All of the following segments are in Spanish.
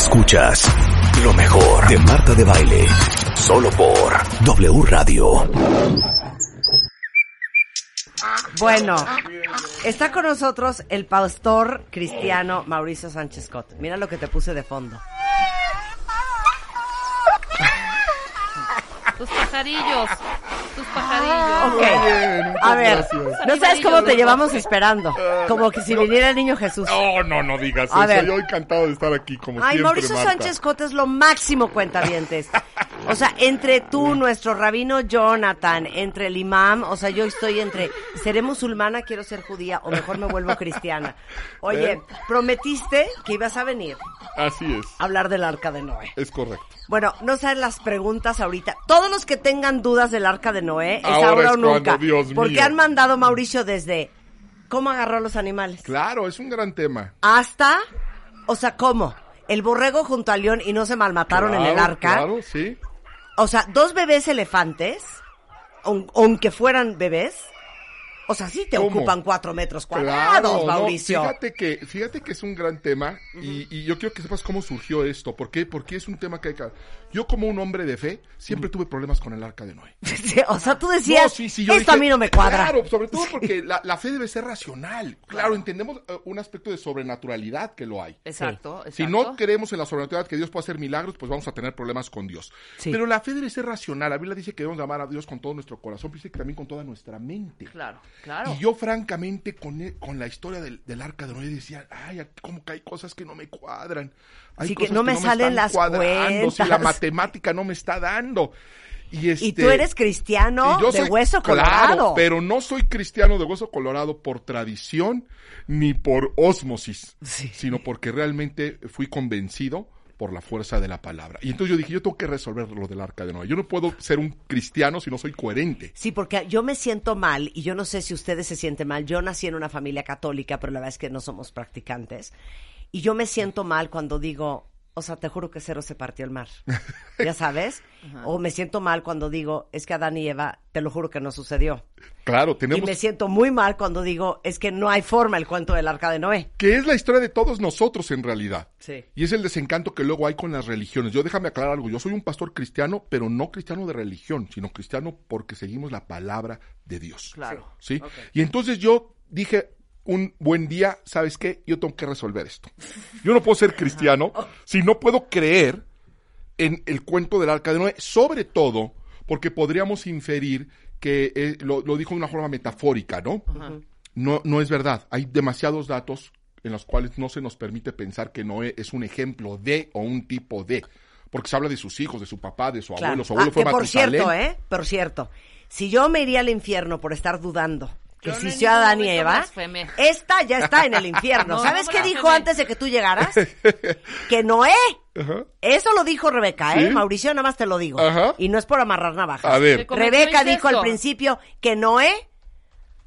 Escuchas lo mejor de Marta de Baile. Solo por W Radio. Bueno, está con nosotros el pastor cristiano Mauricio Sánchez Cot. Mira lo que te puse de fondo. Tus pajarillos. Tus pajarillos. Ok. A ver, no sabes cómo te llevamos esperando. Como que si viniera el niño Jesús. No, no, no digas A eso. ver. Yo encantado de estar aquí como Ay, siempre, Mauricio Marta. Sánchez Cot es lo máximo cuentavientes. O sea, entre tú, nuestro rabino Jonathan, entre el imam, o sea, yo estoy entre, ¿seré musulmana, quiero ser judía o mejor me vuelvo cristiana? Oye, ¿Eh? prometiste que ibas a venir Así es, a hablar del arca de Noé. es correcto. Bueno, no saben las preguntas ahorita. Todos los que tengan dudas del arca de Noé, es Ahora ahora, es o nunca. cuando, Dios porque mío. han mandado Mauricio desde cómo agarró a los animales Claro, es un gran tema. hasta, o sea, cómo. El borrego junto al león y no se malmataron en el arca. Claro, sí. O sea, dos bebés elefantes, aun- aunque fueran bebés, o sea, sí te ¿Cómo? ocupan cuatro metros Claro, cuadrados, no, Mauricio. fíjate que, fíjate que es un gran tema y, y yo quiero que sepas cómo surgió esto. ¿Por qué? Porque es un tema que hay que... Yo como un hombre de fe siempre tuve problemas con el arca de Noé. Sí, o sea, tú decías, No, sí, sí, yo esto a mí no me cuadra. Claro, sobre todo porque la, la fe debe ser racional. Claro, entendemos eh, un aspecto de sobrenaturalidad que lo hay. Exacto, exacto. Si no creemos en la sobrenaturalidad que Dios puede hacer milagros, pues vamos a tener problemas con Dios. Sí. Pero la fe debe ser racional. La Biblia dice que debemos amar a Dios con todo nuestro corazón, pero dice que también con toda nuestra mente. Claro, claro. Y yo, francamente, con, e- con la historia del, del arca de Noé decía, ay, como que hay cosas que no me cuadran. Hay Sí, que cosas no me salen están las cuadrando, Si la matemática no me está dando. Y, este, Y tú eres cristiano yo de soy- hueso claro, colorado. pero no soy cristiano de hueso colorado por tradición ni por ósmosis, Sí. sino porque realmente fui convencido por la fuerza de la palabra. Y entonces yo dije, yo tengo que resolver lo del arca de Noé. Yo no puedo ser un cristiano si no soy coherente. Sí, porque yo me siento mal, y yo no sé si ustedes se sienten mal. Yo nací en una familia católica, pero la verdad es que no somos practicantes. Y yo me siento mal cuando digo, o sea, te juro que cero se partió el mar. ¿Ya sabes? O me siento mal cuando digo, es que Adán y Eva, te lo juro que no sucedió. Claro, Y tenemos... me siento muy mal cuando digo, es que no hay forma el cuento del arca de Noé. que es la historia de todos nosotros en realidad. Sí. Y es el desencanto que luego hay con las religiones. Yo déjame aclarar algo, yo soy un pastor cristiano, pero no cristiano de religión, sino cristiano porque seguimos la palabra de Dios. Claro. ¿Sí? Y entonces yo dije un buen día, ¿sabes qué? Yo tengo que resolver esto. Yo no puedo ser cristiano si no puedo creer en el cuento del arca de Noé, sobre todo porque podríamos inferir que eh, lo, lo dijo de una forma metafórica, ¿no? No, no es verdad. Hay demasiados datos en los cuales no se nos permite pensar que Noé es un ejemplo de o un tipo de. Porque se habla de sus hijos, de su papá, de su Claro. abuelo. Su abuelo Ah, fue que por cierto, ¿eh? Por cierto, si yo me iría al infierno por estar dudando que no existió ningún Adán y Eva, esta ya está en el infierno. No, ¿Sabes no qué dijo antes de que tú llegaras? Que Noé. Ajá. Eso lo dijo Rebeca, ¿eh? ¿Sí? Mauricio, nada más te lo digo. Ajá. Y no es por amarrar navajas. A ver. Rebeca dijo al principio que Noé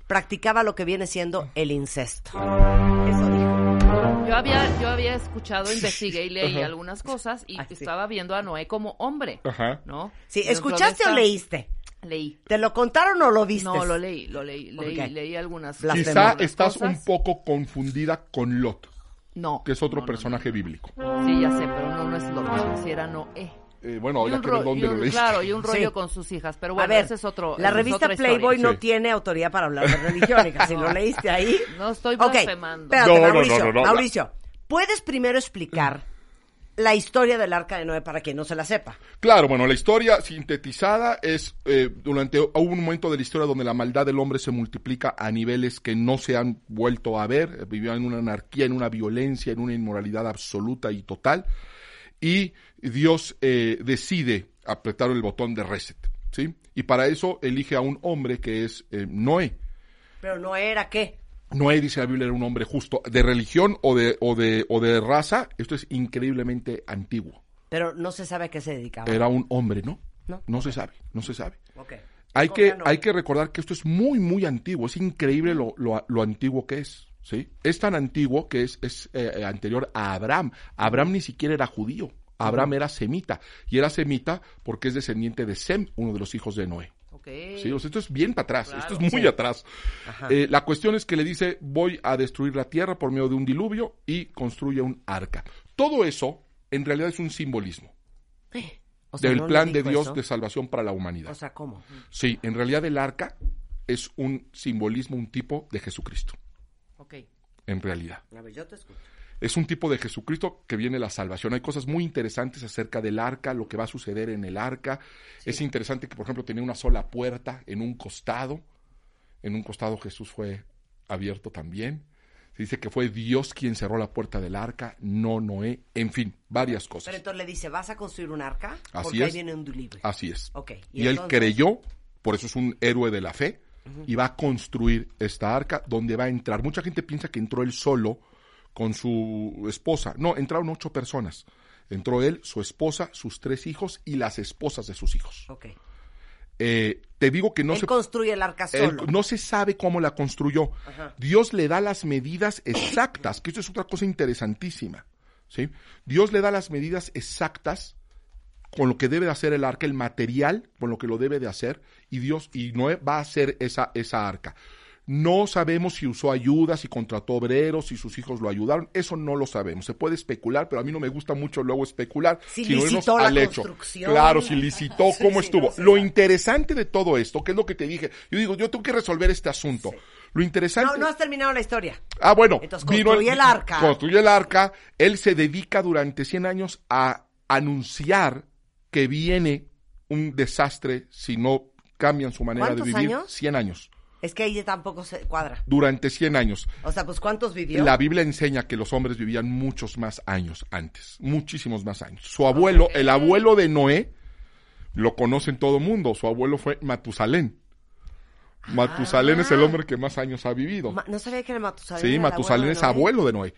practicaba lo que viene siendo el incesto. Eso dijo. Yo había, yo había escuchado, investigué y leí Ajá. algunas cosas y Ay, sí. estaba viendo a Noé como hombre. Ajá. ¿No? Sí, ¿escuchaste o leíste? Leí. ¿Te lo contaron o lo viste? No, lo leí, lo leí, leí, leí algunas. Quizá algunas estás cosas. un poco confundida con Lot, No. que es otro no, no, personaje bíblico. Sí, ya sé, pero no, no es Lot, si era Noé. Eh, bueno, Y ya un que ro- dónde y lo leíste. Claro, y un rollo Sí. con sus hijas, pero a bueno, ver, ese es otro. la revista historia. Playboy no Sí. tiene autoridad para hablar de religión, hija. Si lo leíste ahí. No estoy blasfemando. espérate, No, no, no, Mauricio. no, no, Mauricio, ¿puedes primero explicar la historia del arca de Noé para quien no se la sepa? Claro, bueno, la historia sintetizada es eh, durante hubo un momento de la historia donde la maldad del hombre se multiplica a niveles que no se han vuelto a ver, eh, vivían en una anarquía, en una violencia, en una inmoralidad absoluta y total, y Dios eh, decide apretar el botón de reset, ¿sí? Y para eso elige a un hombre que es eh, Noé. Pero no era qué. Noé, dice la Biblia, era un hombre justo, de religión o de, o de, o de raza, esto es increíblemente antiguo. Pero no se sabe a qué se dedicaba. Era un hombre, ¿no? No. se sabe, no se sabe. Ok. Hay ¿Cómo que, no? hay que recordar que esto es muy, muy antiguo. Es increíble lo, lo, lo antiguo que es. ¿sí? Es tan antiguo que es, es eh, anterior a Abraham. Abraham ni siquiera era judío. Abraham era semita. Y era semita porque es descendiente de Sem, uno de los hijos de Noé. Sí, o sea, esto es bien para atrás, Claro. esto es muy atrás. Eh, la cuestión es que le dice, voy a destruir la tierra por medio de un diluvio y construye un arca. Todo eso en realidad es un simbolismo O sea, del ¿no le plan de Dios eso? de salvación para la humanidad. O sea, ¿cómo? sí, en realidad el arca es un simbolismo, un tipo de Jesucristo, Ok. en realidad. A ver, yo te escucho. Es un tipo de Jesucristo que viene la salvación. Hay cosas muy interesantes acerca del arca, lo que va a suceder en el arca. Es interesante que, por ejemplo, tenía una sola puerta en un costado. En un costado Jesús fue abierto también. Se dice que fue Dios quien cerró la puerta del arca, no Noé. En fin, varias Pero cosas. entonces le dice, ¿vas a construir un arca? Así Porque ahí es. viene un diluvio. Así es. Y, y él creyó, por eso es un héroe de la fe, y va a construir esta arca donde va a entrar. Mucha gente piensa que entró él solo con su esposa. No, entraron ocho personas. Entró él, su esposa, sus tres hijos y las esposas de sus hijos. Ok. Eh, te digo que no Él se construye el arca él- no se sabe cómo la construyó. Ajá. Dios le da las medidas exactas, que esto es otra cosa interesantísima. ¿sí? Dios le da las medidas exactas con lo que debe de hacer el arca, el material con lo que lo debe de hacer, y Dios, y Noé va a hacer esa, esa arca. No sabemos si usó ayuda, si contrató obreros, si sus hijos lo ayudaron, eso no lo sabemos. Se puede especular, pero a mí no me gusta mucho luego especular. Si sino licitó la al hecho. construcción. Claro, si licitó, Sí, cómo sí, estuvo. no lo interesante de todo esto, que es lo que te dije, yo digo, yo tengo que resolver este asunto. Lo interesante. No, no has terminado la historia. Ah, bueno. Entonces, construye el arca. Construye el arca. Él se dedica durante 100 años a anunciar que viene un desastre si no cambian su manera de ¿Cuántos vivir. años? 100 años. Es que ahí tampoco se cuadra. Durante 100 años. O sea, pues ¿cuántos vivió? La Biblia enseña que los hombres vivían muchos más años antes, muchísimos más años. Su abuelo, el abuelo de Noé, lo conoce en todo mundo. Su abuelo fue Matusalén. Matusalén es el hombre que más años ha vivido. Ma- no sabía que era Matusalén. Sí, era Matusalén es abuelo de Noé.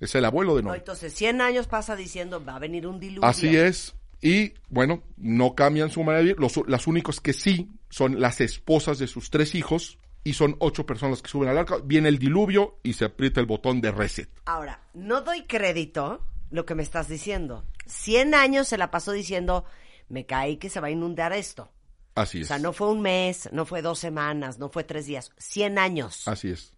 Es el abuelo de No, Noé. entonces 100 años pasa diciendo, va a venir un diluvio. Así es. Y bueno, no cambian su manera de vivir. Los, las únicos que sí son las esposas de sus tres hijos y son ocho personas que suben al arca. Viene el diluvio y se aprieta el botón de reset. Ahora, no doy crédito lo que me estás diciendo. 100 años se la pasó diciendo, me caí que se va a inundar esto. Así O es. sea, no fue un mes, no fue dos semanas, no fue tres días, 100 años. Así es.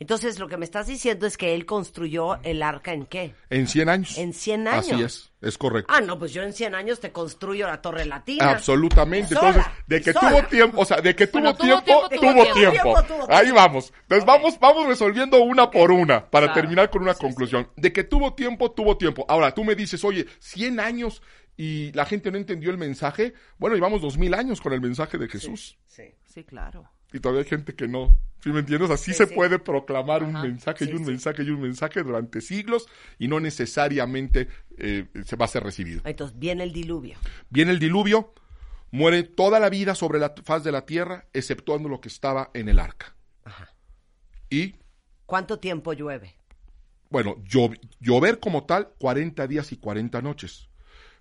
Entonces, lo que me estás diciendo es que él construyó el arca en qué? En 100 años. En 100 años. Así es. Es correcto. Ah, no, pues yo en 100 años te construyo la Torre Latina. Absolutamente. Sola, Entonces, de que sola. tuvo tiempo, o sea, de que tuvo Bueno, tuvo tiempo, tiempo, tuvo, tuvo tiempo. tiempo, tuvo Ahí tiempo. vamos. Entonces, vamos, vamos resolviendo una por una para Claro. terminar con una conclusión. De que tuvo tiempo, tuvo tiempo. Ahora, tú me dices, oye, 100 años y la gente no entendió el mensaje. Bueno, llevamos 2000 años con el mensaje de Jesús. Sí. Sí, claro. Y todavía hay gente que no. ¿Sí me entiendes? Así Sí, se sí. puede proclamar un Ajá. mensaje Sí, y un mensaje y un mensaje durante siglos y no necesariamente eh, se va a ser recibido. Entonces, viene el diluvio. Viene el diluvio, muere toda la vida sobre la faz de la tierra, exceptuando lo que estaba en el arca. Y, ¿Cuánto tiempo llueve? bueno, llo- llover como tal, 40 días y 40 noches.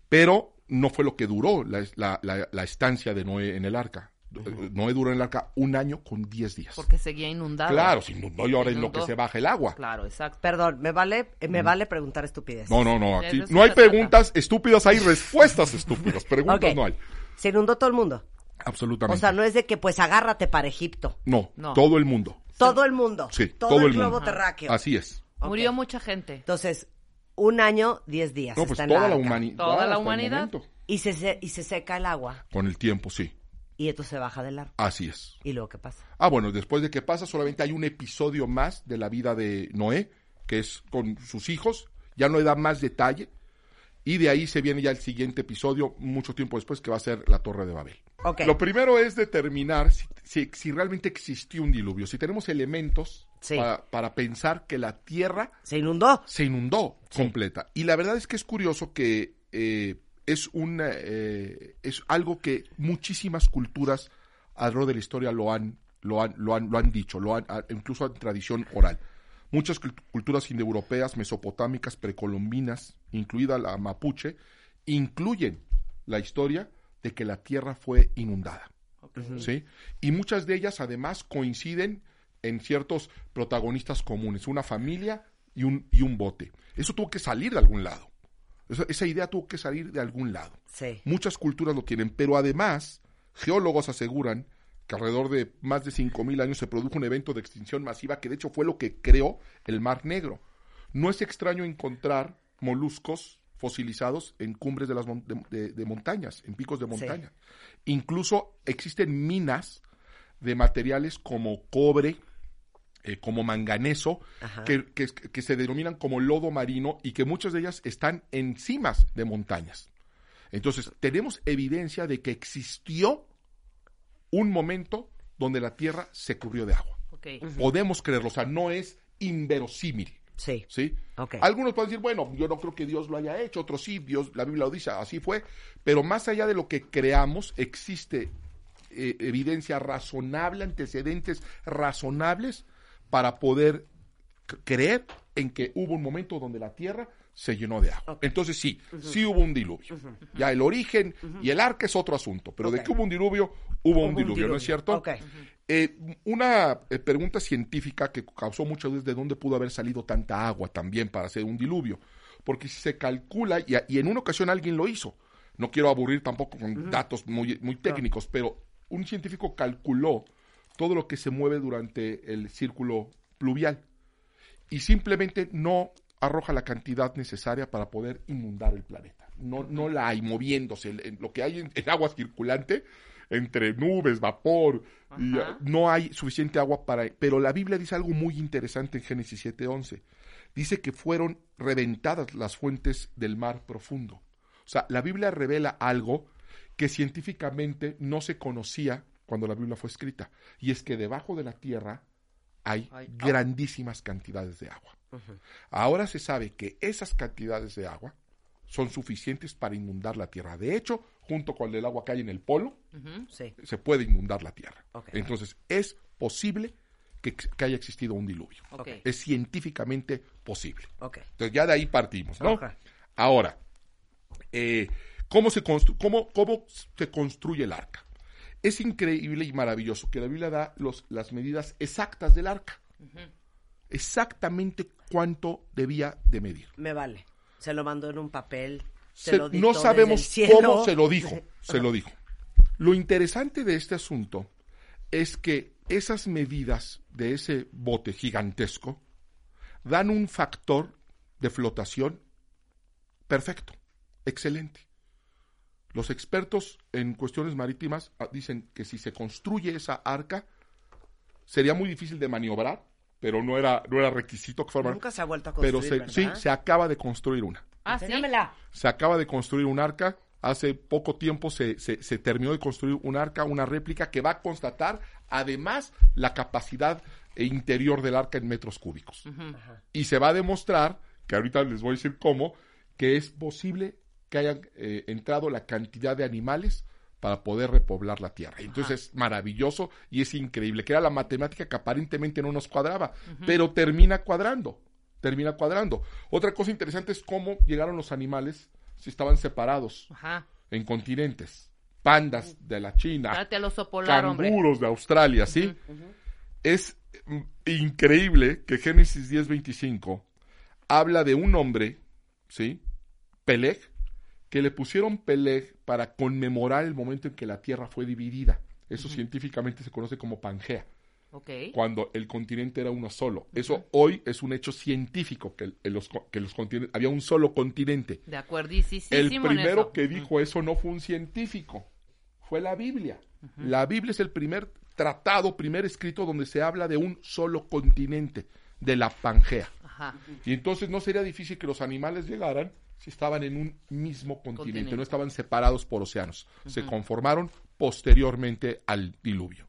Pero no fue lo que duró la, la- la- la estancia de Noé en el arca. Eh, Noé duró en el arca un año con 10 días. Porque seguía inundado. Claro, si no, y ahora Se en lo que inundó. se baja el agua. Claro, exacto. Perdón, me vale, eh, me vale preguntar estupidez. No, no, no. Aquí no hay se trata. preguntas estúpidas, hay respuestas estúpidas. Preguntas no hay. Se inundó todo el mundo. Absolutamente. O sea, no es de que pues agárrate para Egipto. no, No. todo el mundo. Todo el mundo. Sí, todo, todo el, el globo mundo. terráqueo. Así es. Murió mucha gente. Entonces, un año, diez días. No, pues toda la, humanidad. Toda la humanidad. Y se, se- y se seca el agua. Con el tiempo, sí. Y entonces se baja del arca. Así es. ¿Y luego qué pasa? Ah, bueno, después de que pasa, solamente hay un episodio más de la vida de Noé, que es con sus hijos. Ya no le da más detalle. Y de ahí se viene ya el siguiente episodio, mucho tiempo después, que va a ser la Torre de Babel. Lo primero es determinar si, si- si realmente existió un diluvio, si tenemos elementos Sí. para, para pensar que la Tierra Se inundó. se inundó completa. Y la verdad es que es curioso que eh, es, un, eh, es algo que muchísimas culturas alrededor de la historia lo han, lo han, lo han, lo han dicho, lo han, incluso en tradición oral. Muchas cult- culturas indoeuropeas, mesopotámicas, precolombinas, incluida la mapuche, incluyen la historia de que la tierra fue inundada. ¿sí? Y muchas de ellas además coinciden en ciertos protagonistas comunes, una familia y un, y un bote. Eso tuvo que salir de algún lado. Esa, esa idea tuvo que salir de algún lado. Sí. Muchas culturas lo tienen, pero además geólogos aseguran que alrededor de más de 5.000 años se produjo un evento de extinción masiva que de hecho fue lo que creó el Mar Negro. No es extraño encontrar moluscos fosilizados en cumbres de las mon- de, de- de montañas, en picos de montaña. Incluso existen minas de materiales como cobre, eh, como manganeso, que, que- que se denominan como lodo marino y que muchas de ellas están en cimas de montañas. Entonces, tenemos evidencia de que existió un momento donde la Tierra se cubrió de agua. Podemos creerlo, o sea, no es inverosímil. Sí. ¿Sí? Algunos pueden decir, bueno, yo no creo que Dios lo haya hecho, otros sí, Dios, la Biblia lo dice, así fue, pero más allá de lo que creamos, existe eh, evidencia razonable, antecedentes razonables para poder creer en que hubo un momento donde la tierra se llenó de agua. Entonces sí, sí hubo un diluvio. Ya el origen y el arca es otro asunto, pero de que hubo un diluvio, hubo, un, un diluvio, ¿no es cierto? Ok. Eh, una eh, pregunta científica que causó muchas dudas de dónde pudo haber salido tanta agua también para hacer un diluvio. Porque si se calcula, y, en una ocasión alguien lo hizo, no quiero aburrir tampoco con datos muy, muy técnicos, pero un científico calculó todo lo que se mueve durante el círculo pluvial y simplemente no arroja la cantidad necesaria para poder inundar el planeta. No, no la hay moviéndose. Lo que hay en, en agua circulante, entre nubes, vapor, y, no hay suficiente agua para... Pero la Biblia dice algo muy interesante en Génesis 7.11. Dice que fueron reventadas las fuentes del mar profundo. O sea, la Biblia revela algo que científicamente no se conocía cuando la Biblia fue escrita. Y es que debajo de la tierra hay grandísimas cantidades de agua. Ahora se sabe que esas cantidades de agua son suficientes para inundar la tierra. De hecho, junto con el agua que hay en el polo, Sí. se puede inundar la tierra. Entonces, es posible que, que haya existido un diluvio. Es científicamente posible. Entonces, ya de ahí partimos, ¿no? Ahora, eh, ¿cómo, se constru- cómo, ¿cómo se construye el arca? Es increíble y maravilloso que la Biblia da los, las medidas exactas del arca. Exactamente cuánto debía de medir. Me vale. Se lo mandó en un papel. Se Se- lo no sabemos cómo se lo dijo, se lo dijo. Lo interesante de este asunto es que esas medidas de ese bote gigantesco dan un factor de flotación perfecto, excelente. Los expertos en cuestiones marítimas ah, dicen que si se construye esa arca sería muy difícil de maniobrar, pero no era, no era requisito que fuera. Nunca se ha vuelto a construir, pero se- sí, se acaba de construir una Ah, sí. Se acaba de construir un arca. Hace poco tiempo se, se- se terminó de construir un arca, una réplica que va a constatar además la capacidad eh, interior del arca en metros cúbicos. Y se va a demostrar, que ahorita les voy a decir cómo, que es posible que hayan eh, entrado la cantidad de animales para poder repoblar la tierra. Entonces es maravilloso y es increíble, que era la matemática que aparentemente no nos cuadraba, pero termina cuadrando, termina cuadrando. Otra cosa interesante es cómo llegaron los animales si estaban separados Ajá. en continentes. Pandas de la China, Date hombre. canguros de Australia, ¿sí? Es mm, increíble que Génesis 10:25 habla de un hombre, ¿sí? Peleg, que le pusieron Peleg para conmemorar el momento en que la Tierra fue dividida. Eso científicamente se conoce como Pangea, cuando el continente era uno solo. Eso hoy es un hecho científico, que, el- el- los, que los continentes, había un solo continente. De acuerdísimo El en primero eso. que dijo eso no fue un científico, fue la Biblia. La Biblia es el primer tratado, primer escrito donde se habla de un solo continente, de la Pangea. Ajá. Y entonces no sería difícil que los animales llegaran si estaban en un mismo continente, Continente. no estaban separados por océanos. Se conformaron posteriormente al diluvio.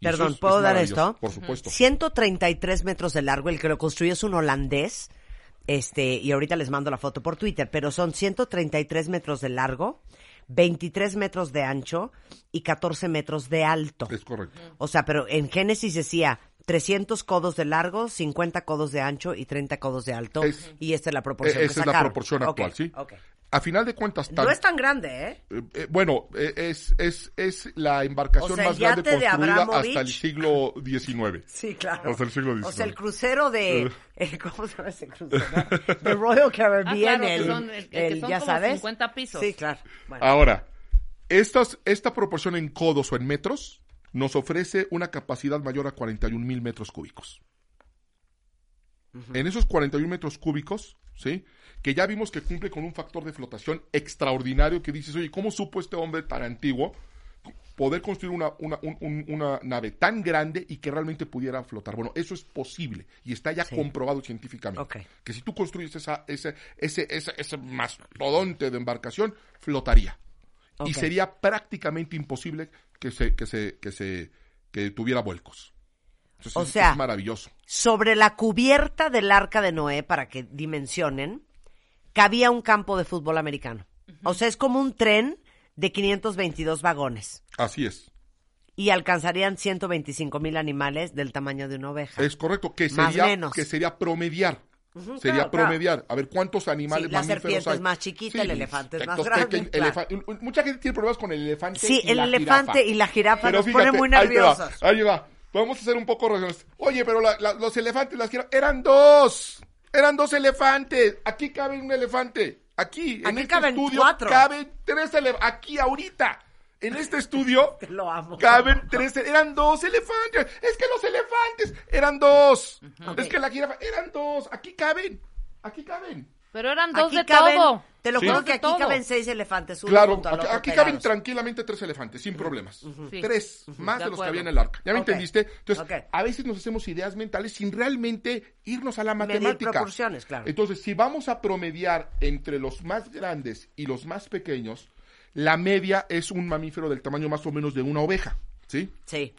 Y Perdón, es- es ¿puedo dar esto? Por supuesto. 133 metros de largo, el que lo construyó es un holandés, este, y ahorita les mando la foto por Twitter, pero son 133 metros de largo, 23 metros de ancho y 14 metros de alto. Es correcto. O sea, pero en Génesis decía 300 codos de largo, 50 codos de ancho y 30 codos de alto. Es- y esta es la proporción. Eh, que Esa es la proporción actual, ¿sí? ok. A final de cuentas, tan- No es tan grande, ¿eh? Eh, eh, bueno, eh, es, es, es la embarcación O sea, más grande construida hasta el siglo XIX. Sí, claro. O sea, el siglo O sea, el XIX. crucero de... eh, ¿Cómo se llama ese crucero? De Royal Caribbean, Ah, claro, que el, son- el- el que son ya como sabes. 50 pisos. Sí, claro. Bueno. Ahora, estas, esta proporción en codos o en metros nos ofrece una capacidad mayor a 41 mil metros cúbicos. en esos 41 metros cúbicos, ¿sí? Que ya vimos que cumple con un factor de flotación extraordinario que dices, oye, ¿cómo supo este hombre tan antiguo poder construir una, una, un- un- una nave tan grande y que realmente pudiera flotar? Bueno, eso es posible y está ya Sí. comprobado científicamente. Que si tú construyes esa, ese, ese, ese, ese mastodonte de embarcación, flotaría. Y sería prácticamente imposible que se, que se, que se, que tuviera vuelcos. Entonces, O es- sea, es maravilloso. Sobre la cubierta del arca de Noé, para que dimensionen, cabía un campo de fútbol americano. O sea, es como un tren de 522 vagones. Así es. Y alcanzarían 125 mil animales del tamaño de una oveja. Es correcto, que Más sería, menos. que sería promediar. Sería claro, claro. promediar. A ver cuántos animales Sí, la mamíferos serpiente hay. es más chiquita, el elefante es más grande, claro. Mucha gente tiene problemas con el elefante. Sí, y el la elefante jirafa. y la jirafa Pero nos fíjate, pone muy ahí va, nerviosos. Ahí va. Vamos a hacer un poco razones. Oye, pero la- la- los elefantes, las jirafas, eran dos. Eran dos elefantes. Aquí cabe un elefante. Aquí, en este caben estudio, cuatro. caben tres elefantes. Aquí, ahorita. En este estudio, Lo amo. Caben tres, eran dos elefantes. Es que los elefantes eran dos. Es que la jirafa eran dos. Aquí caben. Aquí caben. Pero eran dos Aquí de caben, todo. te lo Sí. juro que aquí todo. caben seis elefantes. Uno Claro, junto al aquí, caben tranquilamente tres elefantes, sin problemas. Sí. Tres, más De de, los que había en el arca. ¿Ya me entendiste? Entonces, a veces nos hacemos ideas mentales sin realmente irnos a la Medir matemática. proporciones, claro. Entonces, si vamos a promediar entre los más grandes y los más pequeños, la media es un mamífero del tamaño más o menos de una oveja, ¿sí? Sí.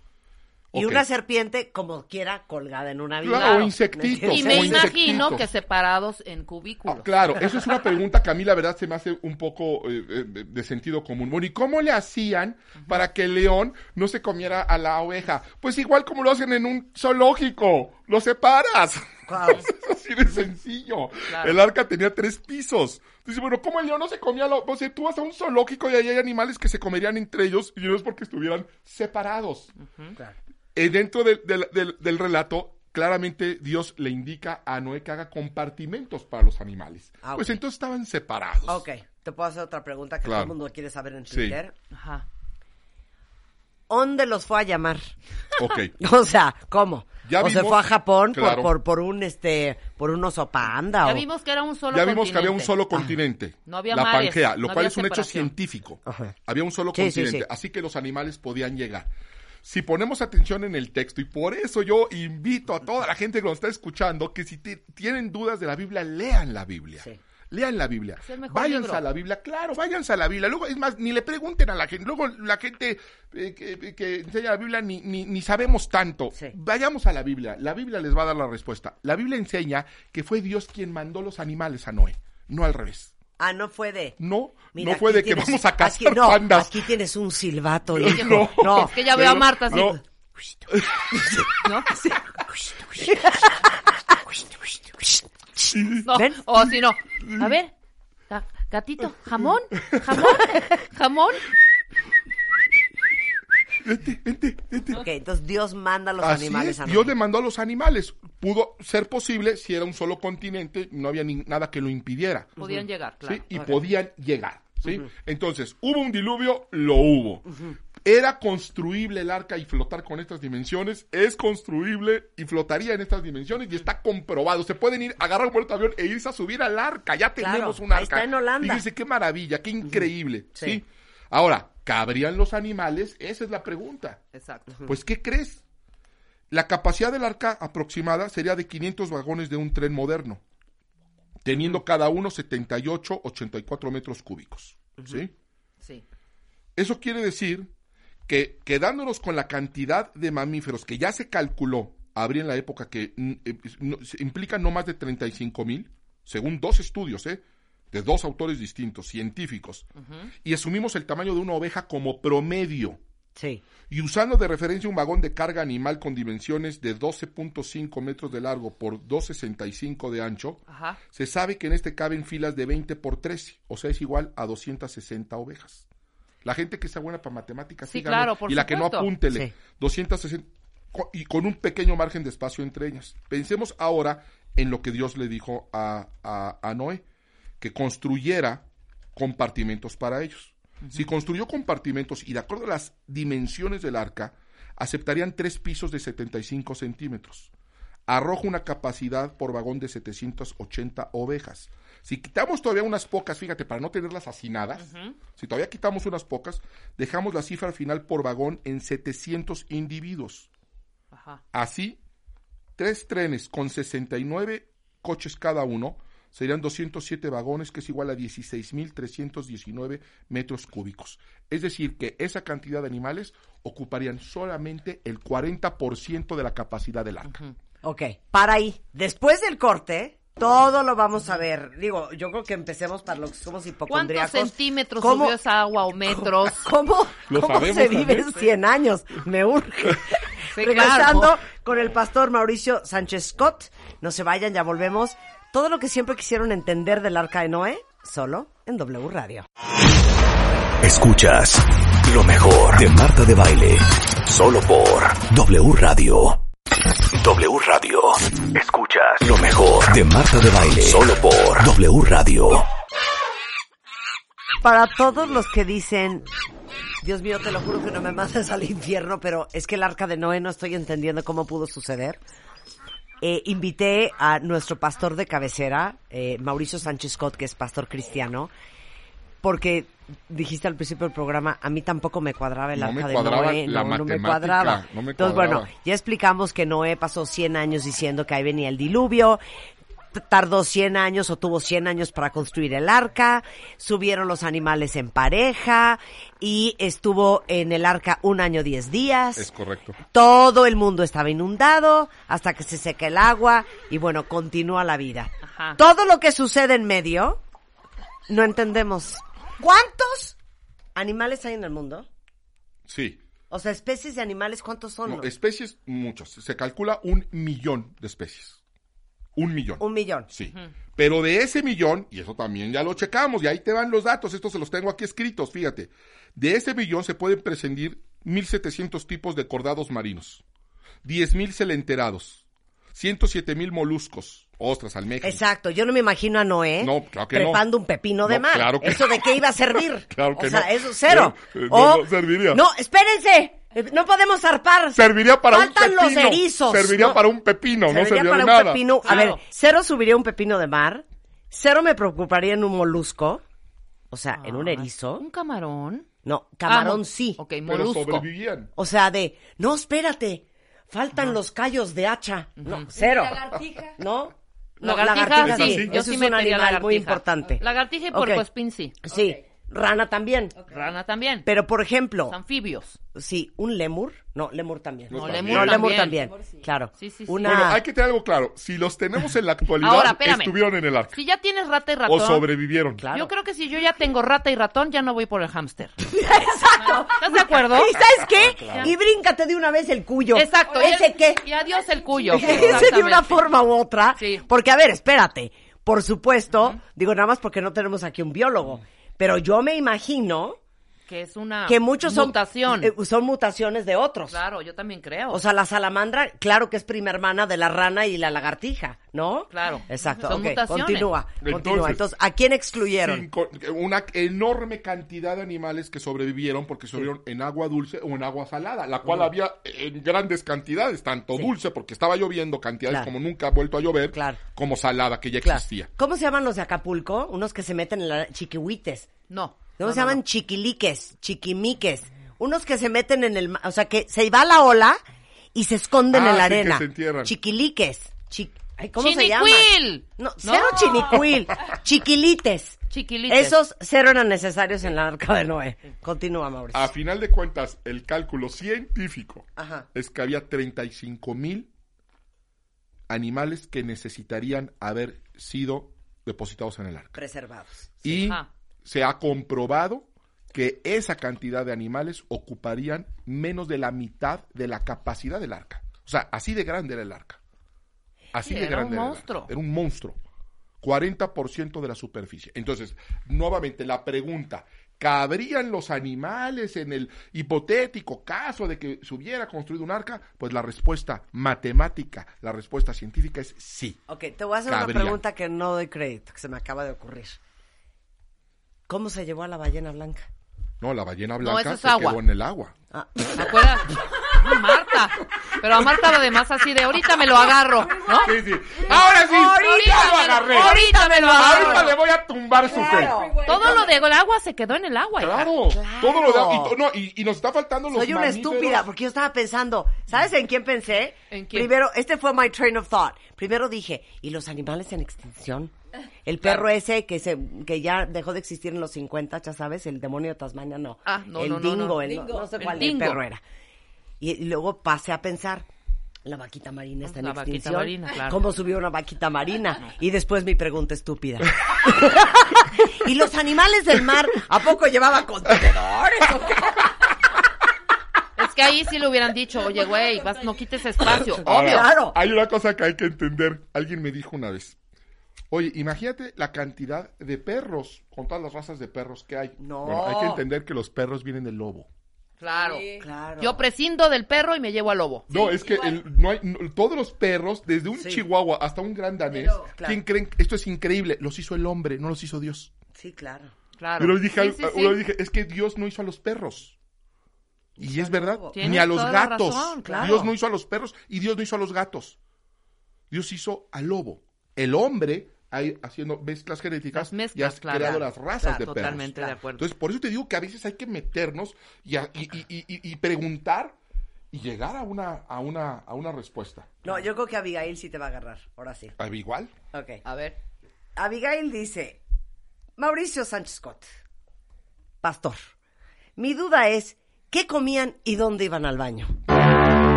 Y una serpiente, como quiera, colgada en una viga. Claro, o insectito. Y me insectitos. imagino que separados en cubículos. Ah, claro, eso es una pregunta que a mí la verdad se me hace un poco eh, eh, de sentido común. Bueno, ¿y cómo le hacían para que el león no se comiera a la oveja? Pues igual como lo hacen en un zoológico, lo separas. Claro. es así de sencillo. Claro. El arca tenía tres pisos. Dice, bueno, ¿cómo el león no se comía la O sea, tú vas a un zoológico y ahí hay animales que se comerían entre ellos y no es porque estuvieran separados. Claro. Eh, dentro del, del- del- del relato, claramente Dios le indica a Noé que haga compartimentos para los animales. Ah, Pues entonces estaban separados. Ok, te puedo hacer otra pregunta que Claro. todo el mundo quiere saber en Sí. Twitter. Ajá. ¿Dónde los fue a llamar? Ok. O sea, ¿cómo? Ya o se fue a Japón por, claro. por, por un este por un oso panda Ya o vimos que era un solo Ya vimos que había un continente. solo continente. No había la mares, Pangea, lo no cual es un hecho científico. Ajá. Había un solo Sí, sí, continente, sí. así que los animales podían llegar. Si ponemos atención en el texto, y por eso yo invito a toda la gente que nos está escuchando que si te- tienen dudas de la Biblia, lean la Biblia. Lean la Biblia. Es el mejor Váyanse libro. a la Biblia, claro, váyanse a la Biblia. Luego, es más, ni le pregunten a la gente. Luego, la gente eh, que, que enseña la Biblia ni, ni, ni sabemos tanto. Sí. Vayamos a la Biblia. La Biblia les va a dar la respuesta. La Biblia enseña que fue Dios quien mandó los animales a Noé, no al revés. Ah, no fue de No, Mira, no fue de que tienes- vamos a cazar aquí, no, pandas. Aquí tienes un silbato, No, hijo. no. No, Es que ya veo a Marta así. no. ¿No? No, ¿Ven? o si no. A ver, ga- gatito, jamón, jamón, jamón. Vente, vente, vente. Ok, entonces Dios manda a los Así animales es, a Dios le mandó a los animales. Pudo ser posible si era un solo continente, no había ni- nada que lo impidiera. Podían llegar, claro. ¿sí? Y podían llegar, ¿sí? Entonces, ¿hubo un diluvio? Lo hubo. ¿Era construible el arca y flotar con estas dimensiones? Es construible y flotaría en estas dimensiones y está comprobado. Se pueden ir, agarrar un vuelto de avión e irse a subir al arca. Ya Claro, tenemos un arca. ahí está en Holanda. Fíjense qué maravilla, qué increíble, Sí. ¿sí? Ahora, ¿cabrían los animales? Esa es la pregunta. Exacto. Pues, ¿qué crees? La capacidad del arca aproximada sería de 500 vagones de un tren moderno, teniendo cada uno 78, 84 metros cúbicos. ¿Sí? Sí. Eso quiere decir que quedándonos con la cantidad de mamíferos que ya se calculó habría en la época que mm, eh, no- se- implica no más de 35 mil, según dos estudios, ¿eh? de dos autores distintos, científicos, y asumimos el tamaño de una oveja como promedio. Sí. Y usando de referencia un vagón de carga animal con dimensiones de 12.5 metros de largo por 2.65 de ancho, Ajá. se sabe que en este caben filas de 20 por 13, o sea, es igual a 260 ovejas. La gente que sea buena para matemáticas, Sí, síganme, claro, por y la que no apúntele, Sí. 260 co- y con un pequeño margen de espacio entre ellas. Pensemos ahora en lo que Dios le dijo a, a- a Noé, que construyera compartimentos para ellos. Si construyó compartimentos y de acuerdo a las dimensiones del arca, aceptarían tres pisos de 75 centímetros. arroja una capacidad por vagón de 780 ovejas. Si quitamos todavía unas pocas, fíjate, para no tenerlas hacinadas, si todavía quitamos unas pocas, dejamos la cifra al final por vagón en 700 individuos. Ajá. Así, tres trenes con 69 coches cada uno serían 207 vagones, que es igual a 16.319 metros cúbicos. Es decir, que esa cantidad de animales ocuparían solamente el 40% de la capacidad del arca. Ok, para ahí. Después del corte, todo lo vamos a ver. Digo, yo creo que empecemos para los que somos ¿Cuántos hipocondriacos. centímetros ¿Cómo- subió esa agua o metros? ¿Cómo, cómo se vive en 100 años? Me urge. Sí, Regresando claro. con el pastor Mauricio Sánchez Scott. No se vayan, ya volvemos. Todo lo que siempre quisieron entender del arca de Noé, solo en W Radio. Escuchas lo mejor de Marta de Baile. Solo por W Radio. W Radio. Escuchas lo mejor de Marta de Baile. Solo por W Radio. Para todos los que dicen, Dios mío, te lo juro que no me mandes al infierno, pero es que el arca de Noé no estoy entendiendo cómo pudo suceder. Eh, invité a nuestro pastor de cabecera, eh, Mauricio Sánchez Scott, que es pastor cristiano, porque dijiste al principio del programa, a mí tampoco me cuadraba el No arca me de Noé, la no, no me cuadraba. no me Entonces, cuadraba. bueno, ya explicamos que Noé pasó 100 años diciendo que ahí venía el diluvio, tardó 100 años o tuvo 100 años para construir el arca, subieron los animales en pareja y estuvo en el arca un año 10 días. Es correcto. Todo el mundo estaba inundado hasta que se seca el agua y bueno, continúa la vida. Ajá. Todo lo que sucede en medio, no entendemos. ¿Cuántos animales hay en el mundo? Sí. O sea, especies de animales, ¿cuántos son? No, especies, muchos. Se calcula un millón de especies. Un millón. Un millón. Sí. Pero de ese millón, y eso también ya lo checamos, y ahí te van los datos, estos se los tengo aquí escritos, fíjate. De ese millón se pueden prescindir 1.700 tipos de cordados marinos, 10.000 celenterados, 107.000 moluscos, ostras, almejas. Exacto, yo no me imagino a Noé No, claro que no. trepando un pepino de No, mar. claro que ¿Eso no. de qué iba a servir? Claro que o sea, no. eso cero. Eh, no, O- no serviría. No, espérense, eh, no podemos zarpar. Serviría para Faltan un pepino. los erizos. Serviría No. para un pepino, no Serviría serviría para de un nada. pepino. A Claro. ver, cero subiría un pepino de mar, cero me preocuparía en un molusco, o sea, en un Ah, erizo. ¿Un camarón? No, camarón Ah, sí. Ok, Pero molusco. sobrevivían. O sea, de, no, espérate, faltan los callos de hacha. No, cero. ¿No? No, Lagartija, sí. sí. Yo Ese sí es un animal lagartija. muy importante. Lagartija y Ok. puercoespín, sí. Sí, rana también. Rana también. Pero, por ejemplo, Los anfibios. sí, un lemur. No, lemur también. No, también. lemur No, lemur también. también. Claro. Sí, sí, sí. Una... Bueno, hay que tener algo claro. Si los tenemos en la actualidad, Ahora, estuvieron en el arca. Si ya tienes rata y ratón. O sobrevivieron. Claro. Yo creo que si yo ya tengo rata y ratón, ya no voy por el hámster. Exacto. ¿Estás de acuerdo? ¿Y sabes qué? Y bríncate de una vez el cuyo. Exacto. ¿Ese y, qué? Y adiós el cuyo. Ese de una forma u otra. Sí. Porque, a ver, espérate. Por supuesto, digo nada más porque no tenemos aquí un biólogo. Pero yo me imagino Que es una que muchos son, mutación. eh, son mutaciones de otros. Claro, yo también creo. O sea, la salamandra, claro que es prima hermana de la rana y la lagartija, ¿no? Claro. Exacto. Son ok, mutaciones. Continúa, continúa. Entonces, Entonces, ¿a quién excluyeron? Cinco- una enorme cantidad de animales que sobrevivieron porque sobrevivieron en agua dulce o en agua salada, la cual había en grandes cantidades, tanto dulce porque estaba lloviendo cantidades Claro. como nunca ha vuelto a llover, Claro. como salada que ya Claro. existía. ¿Cómo se llaman los de Acapulco? Unos que se meten en la chiquihuites. no. ¿Cómo no, se no, llaman? no. Chiquiliques, chiquimiques. Unos que se meten en el... O sea, que se va la ola y se esconden Ah, en la sí, que arena. se entierran. Chiquiliques. Chi- Ay, ¿Cómo se llaman? No, No. cero chinicuil. Chiquilites. Chiquilites. Esos cero eran necesarios en la arca de Noé. Continúa, Mauricio. A final de cuentas, el cálculo científico Ajá. es que había 35 mil animales que necesitarían haber sido depositados en el arca. Preservados. Y Ajá. Se ha comprobado que esa cantidad de animales ocuparían menos de la mitad de la capacidad del arca. O sea, así de grande era el arca. Así Sí, de era un grande el arca. monstruo. Era un monstruo. 40% de la superficie. Entonces, nuevamente la pregunta, ¿cabrían los animales en el hipotético caso de que se hubiera construido un arca? Pues la respuesta matemática, la respuesta científica es sí. Ok, te voy a hacer una pregunta que no doy crédito, que se me acaba de ocurrir. ¿Cómo se llevó a la ballena blanca? No, la ballena No, blanca es se agua. quedó en el agua. Ah, ¿Te acuerdas? Marta. Pero a Marta además así de ahorita me lo agarro, ¿no? Sí, sí. Ahora sí, Ahorita lo me lo- agarré. ahorita me lo Ahorita agarro. le voy a tumbar su fe. Todo lo del agua se quedó en el agua. hija. Claro, todo lo y, to- no, y, y nos está faltando los Soy una mamíferos. estúpida porque yo estaba pensando, ¿sabes en quién pensé? ¿En quién? Primero, este fue my train of thought. Primero dije, ¿y los animales en extinción? El perro ese que se que ya dejó de existir en los 50, ya sabes, el demonio de Tasmania no. Ah, no, el no, dingo, no. el Dingo. no sé El cuál dingo. perro era. Y, y luego pasé a pensar, la vaquita marina está en La vaquita extinción. marina, claro. ¿Cómo subió una vaquita marina? Y después mi pregunta estúpida. ¿Y los animales del mar a poco llevaban contenedores o qué? Es que ahí sí le hubieran dicho, oye, güey, vas, no quites espacio. Ahora, Obvio. claro. Hay una cosa que hay que entender. Alguien me dijo una vez. Oye, imagínate la cantidad de perros, con todas las razas de perros que hay. No. Bueno, hay que entender que los perros vienen del lobo. Claro. Claro. Yo prescindo del perro y me llevo al lobo. No, es que el- no hay, no- todos los perros, desde un Sí. chihuahua hasta un gran danés, Pero, claro. ¿quién creen? Esto es increíble. Los hizo el hombre, no los hizo Dios. Sí, claro. Claro. Yo dije, yo dije, es que Dios no hizo a los perros. Y es verdad, ni a los gatos. razón, claro. Dios no hizo a los perros y Dios no hizo a los gatos. Dios hizo al lobo. El hombre, ahí haciendo mezclas genéticas, Las mezclas, y has claro. creado las razas Claro, de perros. totalmente de acuerdo. Entonces, por eso te digo que a veces hay que meternos y, a- y- y- y- y- y preguntar y llegar a una, a, una, a una respuesta. No, yo creo que Abigail sí te va a agarrar. Ahora sí. Igual. Ok. A ver. Abigail dice, Mauricio Sánchez Scott, pastor, mi duda es, ¿qué comían y dónde iban al baño?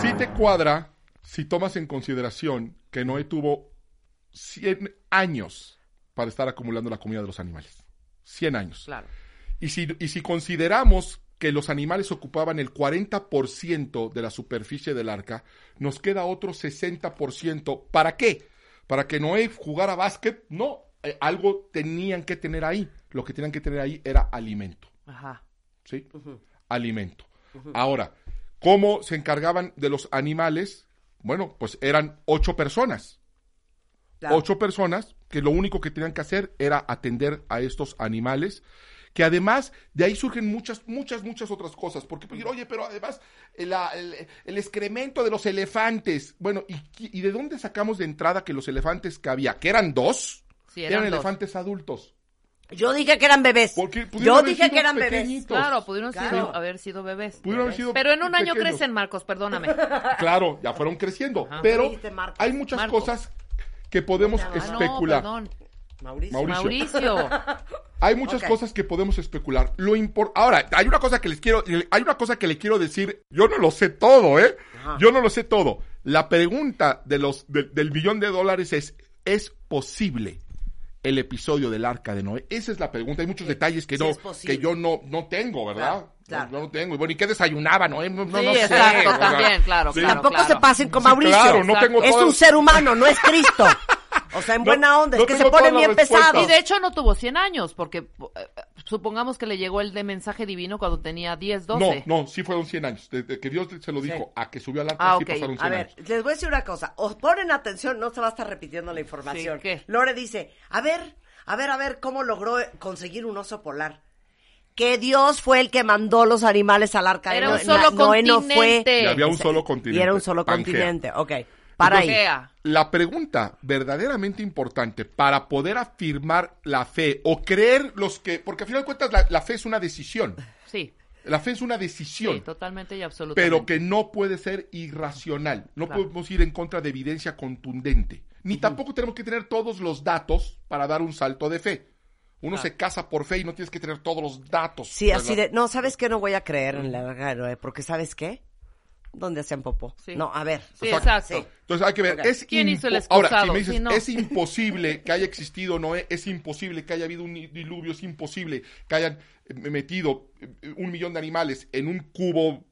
Sí te cuadra si tomas en consideración que Noé tuvo 100 años para estar acumulando la comida de los animales. 100 años. Claro. Y si, y si consideramos que los animales ocupaban el 40% de la superficie del arca, nos queda otro 60%. ¿Para qué? Para que Noé jugara básquet. No, eh, algo tenían que tener ahí. Lo que tenían que tener ahí era alimento. Ajá. ¿sí? Alimento. Ahora, ¿cómo se encargaban de los animales? Bueno, pues eran ocho personas. Claro. Ocho personas que lo único que tenían que hacer era atender a estos animales. Que además de ahí surgen muchas, muchas, muchas otras cosas. Porque, pues, oye, pero además el, el- el excremento de los elefantes. Bueno, ¿y, de dónde sacamos de entrada que los elefantes que había? ¿Que eran dos? Sí, eran dos. elefantes adultos. Yo dije que eran bebés. Yo haber dije sido que eran bebés. Claro, pudieron Claro. sido- haber sido bebés. Pudieron haber sido Pero en un año crecen, Marcos, perdóname. Claro, ya fueron creciendo. Ajá. Pero hay muchas Marcos. cosas que podemos Ah, no, especular. perdón. Mauricio. Mauricio. Mauricio. Hay muchas cosas que podemos especular. Lo impor- Ahora, hay una cosa que les quiero, hay una cosa que le quiero decir. Yo no lo sé todo, ¿eh? Yo no lo sé todo. La pregunta de los del- del millón de dólares es: ¿es posible el episodio del arca de Noé? Esa es la pregunta. Hay muchos detalles que no, que yo no, no tengo, ¿verdad? Claro, claro. No, no tengo. Y bueno, ¿y qué desayunaba Noé? No, no, Sí, no sé. exacto, o sea, también, claro, sí. claro. Tampoco se pasen con Sí, Mauricio. claro, no tengo es un ser humano, no es Cristo. O sea, en No- buena onda, no es que se todas bien las respuestas. pesados. Y de hecho no tuvo 100 años, porque eh, supongamos que le llegó el de mensaje divino cuando tenía 10, 12. No, no, sí fueron 100 años. Desde que Dios se lo dijo a que subió al arca, Ah, sí ok. pasaron 100 A ver, años. les voy a decir una cosa. Os ponen atención, no se va a estar repitiendo la información. Sí, ¿qué? Lore dice, a ver, a ver, a ver, ¿cómo logró conseguir un oso polar? Que Dios fue el que mandó los animales al arca. Era No- un solo no- Noé no continente. Y había un solo continente. Y era un solo Pangea. continente, ok. Para ahí. La pregunta verdaderamente importante para poder afirmar la fe o creer los que, porque al final de cuentas la, la fe es una decisión. Sí, La fe es una decisión. sí, totalmente y absolutamente. pero que no puede ser irracional. No Claro. podemos ir en contra de evidencia contundente. Ni tampoco tenemos que tener todos los datos para dar un salto de fe. Uno se casa por fe y no tienes que tener todos los datos. Sí, así de, no, ¿sabes qué? No voy a creer en la Noé, porque ¿sabes qué? ¿Dónde hacen popó? Sí. No, a ver. Sí, Exacto. exacto. Sí. Entonces hay que ver, es ¿Quién hizo el Ahora, si me dices, no. es imposible que haya existido Noé, es imposible que haya habido un diluvio, es imposible que hayan eh, metido eh, un millón de animales en un cubo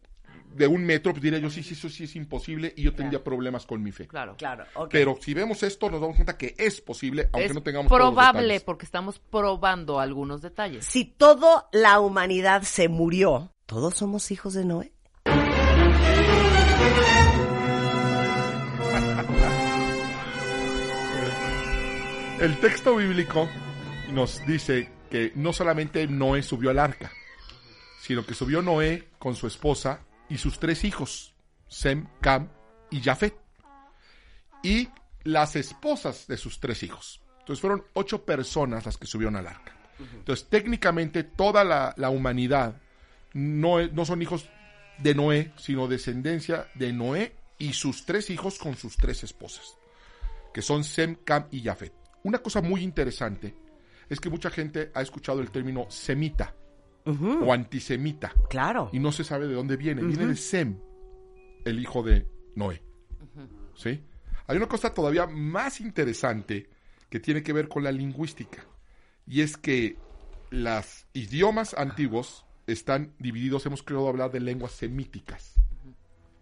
de un metro, pues diría yo, sí, sí, eso sí es imposible y yo tendría problemas con mi fe. Claro. Claro. Pero si vemos esto, nos damos cuenta que es posible, aunque es no tengamos todos los probable porque estamos probando algunos detalles. Si toda la humanidad se murió, ¿todos somos hijos de Noé? El texto bíblico nos dice que no solamente Noé subió al arca, sino que subió Noé con su esposa y sus tres hijos, Sem, Cam y Jafet. Y las esposas de sus tres hijos. Entonces fueron ocho personas las que subieron al arca. Entonces técnicamente toda la, la humanidad no, no son hijos de Noé, sino descendencia de Noé y sus tres hijos con sus tres esposas, que son Sem, Cam y Jafet. Una cosa muy interesante es que mucha gente ha escuchado el término semita o antisemita Claro. y no se sabe de dónde viene. Viene de Sem, el hijo de Noé. ¿Sí? Hay una cosa todavía más interesante que tiene que ver con la lingüística. Y es que los idiomas antiguos están divididos, hemos querido hablar de lenguas semíticas.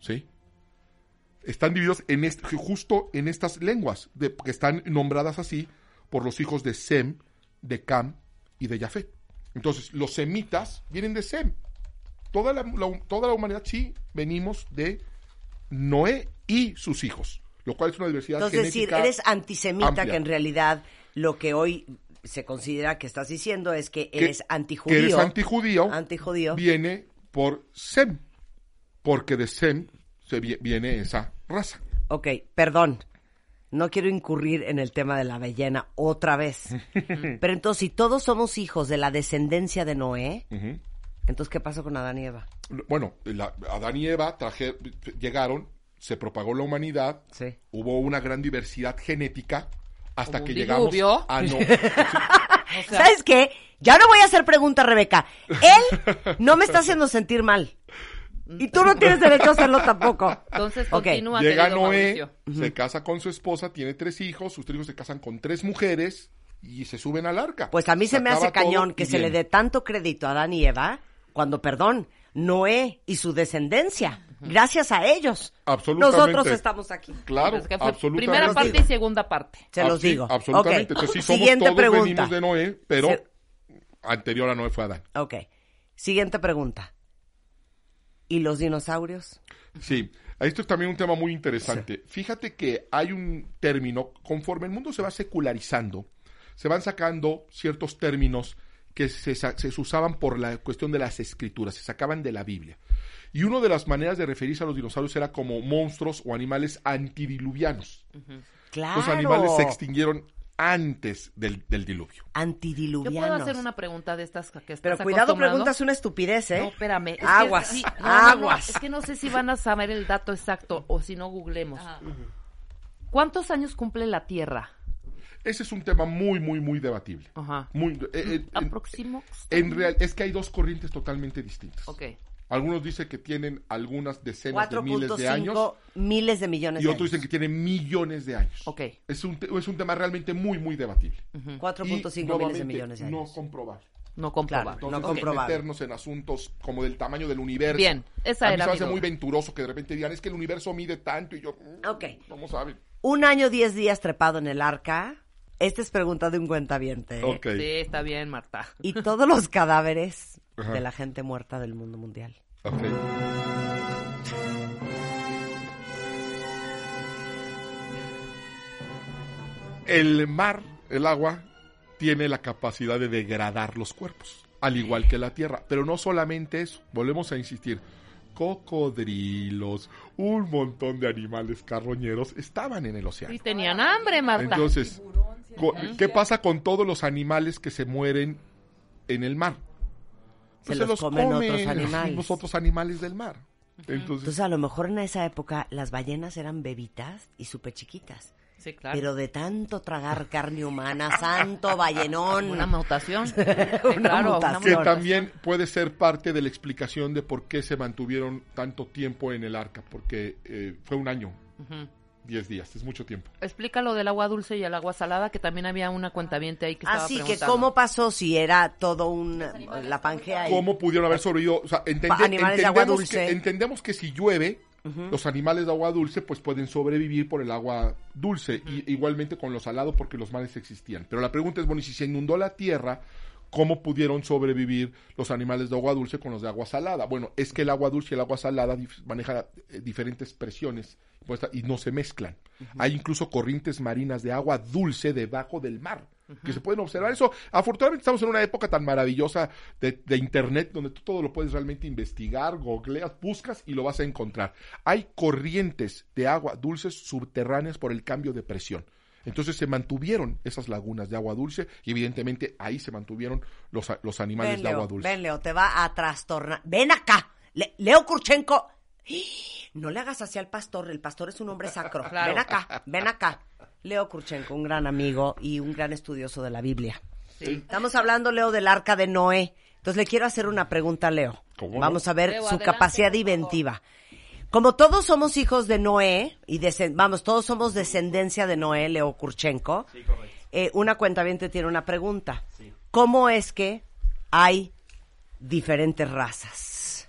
¿Sí? Están divididos en justo en estas lenguas, de- que están nombradas así por los hijos de Sem, de Cam y de Jafet. Entonces, los semitas vienen de Sem. Toda la, la- toda la humanidad sí venimos de Noé y sus hijos, lo cual es una diversidad Entonces, decir, genética eres antisemita, amplia. que en realidad lo que hoy se considera que estás diciendo es que eres que antijudío. eres antijudío, Antijudío. viene por Sem, porque de Sem se vi- viene esa raza. Ok, perdón. No quiero incurrir en el tema de la ballena otra vez. Pero entonces, si todos somos hijos de la descendencia de Noé, entonces, ¿qué pasó con Adán y Eva? Bueno, la- Adán y Eva traje- llegaron, se propagó la humanidad, Sí. hubo una gran diversidad genética hasta Como que llegamos diluvio. a no. O sea, ¿Sabes qué? Ya no voy a hacer pregunta, Rebeca. Él no me está haciendo sentir mal. Y tú no tienes derecho a hacerlo tampoco. entonces Ok. continúa, Llega Noé, Mauricio. se casa con su esposa, tiene tres hijos, sus tres hijos se casan con tres mujeres y se suben al arca. Pues a mí se, me hace cañón que se le dé tanto crédito a Adán y Eva cuando, perdón, Noé y su descendencia. Gracias a ellos. Absolutamente. Nosotros estamos aquí. Claro, Es que absolutamente. primera parte y segunda parte. Se los sí, digo. Absolutamente. Ok. Entonces, sí, somos Siguiente todos pregunta. venimos de Noé, pero Se- anterior a Noé fue Adán. Ok. Siguiente pregunta. ¿Y los dinosaurios? Sí, esto es también un tema muy interesante. Fíjate que hay un término, conforme el mundo se va secularizando, se van sacando ciertos términos que se, se usaban por la cuestión de las escrituras, se sacaban de la Biblia. Y una de las maneras de referirse a los dinosaurios era como monstruos o animales antidiluvianos. Claro. Los animales se extinguieron antes del, del diluvio. Yo Antidiluvianos. puedo hacer una pregunta de estas que estás Pero cuidado, preguntas una estupidez, ¿eh? No, espérame. es que Aguas, sí, no, no, no, aguas. es que no sé si van a saber el dato exacto o si no googlemos. ¿Cuántos años cumple la Tierra? Ese es un tema muy, muy, muy debatible. Ajá. Muy, eh, eh, en, real, es que hay dos corrientes totalmente distintas. Ok. Algunos dicen que tienen algunas decenas de miles de 4.5 años miles de millones y de otros dicen que tienen millones de años. Ok. Es un, es un tema realmente muy, muy debatible. 4.5 Y, miles de millones de No años. comprobable. No comprobable. Claro, Entonces, No comprobable. meternos en asuntos como del tamaño del universo. Bien, esa a mí era se me hace duda. muy venturoso que de repente digan, es que el universo mide tanto y yo... mm, Ok. Vamos a ver. Un año, 10 días trepado en el arca. Esta es pregunta de un cuentaviente. ¿eh? Ok. Sí, está bien, Marta. Y todos los cadáveres Ajá. de la gente muerta del mundo mundial. ok. El mar, el agua, tiene la capacidad de degradar los cuerpos, al igual que la tierra. Pero no solamente eso, volvemos a insistir. Cocodrilos, un montón de animales carroñeros estaban en el océano. Y tenían hambre, Marta. Entonces, ¿qué pasa con todos los animales que se mueren en el mar? Pues Se los comen otros animales. Los otros animales del mar. Entonces, Entonces, a lo mejor en esa época las ballenas eran bebitas y súper chiquitas. sí, claro. Pero de tanto tragar carne humana, santo ballenón. Una mutación. Sí, Una claro, mutación. que también puede ser parte de la explicación de por qué se mantuvieron tanto tiempo en el arca, porque eh, fue un año, Ujú. 10 días, es mucho tiempo. Explica lo del agua dulce y el agua salada, que también había una cuentaviente ahí que estaba Así que. ¿cómo pasó si era todo un. la Pangea? ¿Cómo pudieron haber sobrevivido? O sea, entende- Pa- animales de agua entendemos, dulce. que, entendemos que si llueve, los animales de agua dulce pues pueden sobrevivir por el agua dulce, y, igualmente con lo salado porque los mares existían. Pero la pregunta es, bueno, y si se inundó la tierra, ¿cómo pudieron sobrevivir los animales de agua dulce con los de agua salada? Bueno, es que el agua dulce y el agua salada manejan eh, diferentes presiones pues, y no se mezclan. Hay incluso corrientes marinas de agua dulce debajo del mar. que se pueden observar eso. Afortunadamente estamos en una época tan maravillosa de, de internet donde tú todo lo puedes realmente investigar, googleas, buscas y lo vas a encontrar. Hay corrientes de agua dulces subterráneas por el cambio de presión. Entonces se mantuvieron esas lagunas de agua dulce y evidentemente ahí se mantuvieron los, los animales Ven, de agua dulce. ven, Leo, te va a trastornar. Ven acá. Le- Leo Kurchenko. No le hagas así al pastor. El pastor es un hombre sacro. Claro. Ven acá, ven acá. Leo Kurchenko, un gran amigo y un gran estudioso de la Biblia. Estamos hablando, Leo, del arca de Noé. Entonces le quiero hacer una pregunta a Leo. ¿Cómo no? Vamos a ver Leo, su adelante, capacidad favor. Como todos somos hijos de Noé, y vamos, todos somos descendencia de Noé, Leo Kurchenko, eh, una cuenta tiene una pregunta. ¿Cómo es que hay diferentes razas?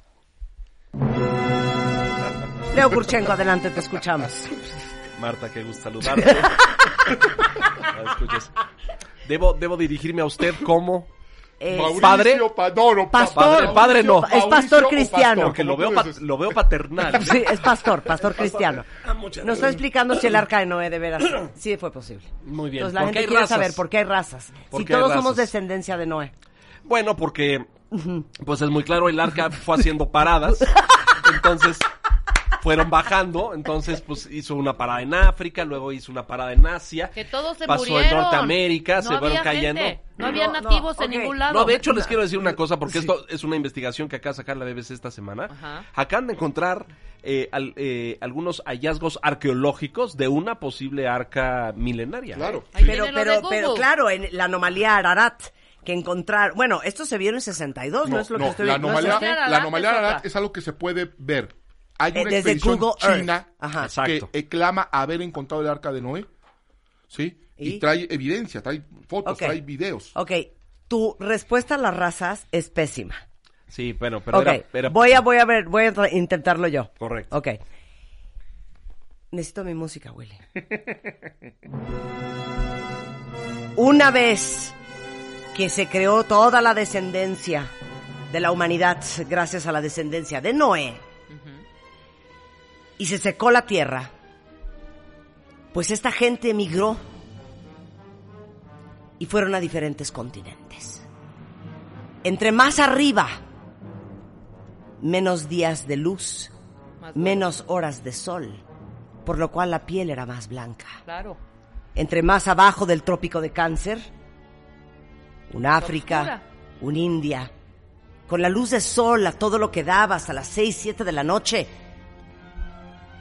Leo Kurchenko, adelante, te escuchamos. Marta, qué gusto saludarte. Ah, escuchas. Debo, debo dirigirme a usted como Eh, Mauricio ¿Padre? Pa- no, no, pa- Pastor. Padre, padre no. Es pastor cristiano. porque lo veo, lo veo paternal. Sí, es pastor, pastor cristiano. Ah, Nos está explicando si el arca de Noé de veras sí fue posible. Muy bien. Entonces la ¿Por gente quiere razas? saber por qué hay razas. ¿Por Si todos somos razas? descendencia de Noé. Bueno, porque pues es muy claro, el arca fue haciendo paradas. Entonces fueron bajando, entonces pues hizo una parada en África, luego hizo una parada en Asia. Que todos se pasó murieron. en Norteamérica, no se fueron cayendo. gente, No había No, no, nativos en ningún lado. No, de hecho les quiero decir una cosa, porque esto es una investigación que acaba de sacar la BBC esta semana. Ajá. Acaban de encontrar eh, al- eh, algunos hallazgos arqueológicos de una posible arca milenaria. Claro. Pero, pero, pero claro, en la anomalía Ararat que encontrar, bueno, esto se vio en el 62, no, No, es lo que estoy la la anomalía Ararat es algo que se puede ver. Hay Eh, una desde expedición Google china Ajá. Exacto. que clama haber encontrado el arca de Noé, ¿sí? Y, ¿Y? trae evidencia, trae fotos, trae videos. Ok, tu respuesta a las razas es pésima. Sí, bueno, pero Ok, era, era- voy a, voy a ver, voy a intentarlo yo. Correcto. Ok. Necesito mi música, Willy. Una vez que se creó toda la descendencia de la humanidad gracias a la descendencia de Noé y se secó la tierra, pues esta gente emigró y fueron a diferentes continentes. Entre más arriba, menos días de luz, menos horas de sol, por lo cual la piel era más blanca. Claro. Entre más abajo del trópico de cáncer, un África, un India, con la luz de sol a todo lo que daba hasta las 6, 7 de la noche,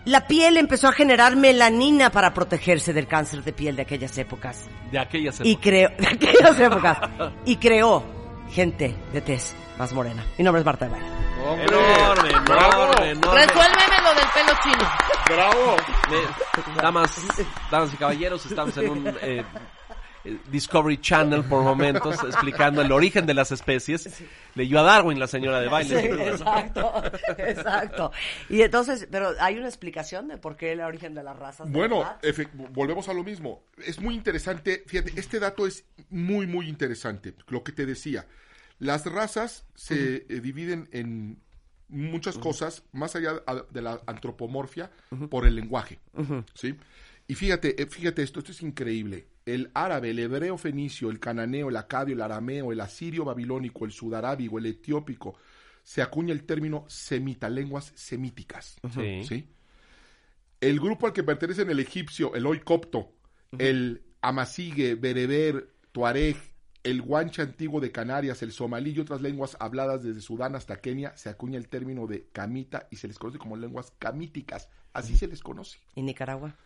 la piel empezó a generar melanina para protegerse del cáncer de piel de aquellas épocas. de aquellas Y épocas. creó, de aquellas épocas, y creó gente de tez más morena. Mi nombre es Marta de Baile. ¡Hombre! Enorme, ¡Bravo! enorme. Resuélveme lo del pelo chino. ¡Bravo! Me- damas, damas y caballeros, estamos en un eh, Discovery Channel por momentos explicando el origen de las especies. Leyó a Darwin la señora de baile. Sí, exacto, exacto. Y entonces, pero hay una explicación de por qué el origen de las razas. Bueno, volvemos a lo mismo. Es muy interesante, fíjate, este dato es muy, muy interesante, lo que te decía. Las razas se eh, dividen en muchas cosas, más allá de la antropomorfia, por el lenguaje, ¿sí? Y fíjate, eh, fíjate esto, esto es increíble. El árabe, el hebreo fenicio, el cananeo, el acadio, el arameo, el asirio babilónico, el sudarábigo, el etiópico, se acuña el término semita, lenguas semíticas, Sí. ¿sí? El grupo al que pertenecen el egipcio, el hoy copto, el amasigue, bereber, tuareg, el guanche antiguo de Canarias, el somalí y otras lenguas habladas desde Sudán hasta Kenia, se acuña el término de camita y se les conoce como lenguas camíticas. Así se les conoce. ¿Y Nicaragua?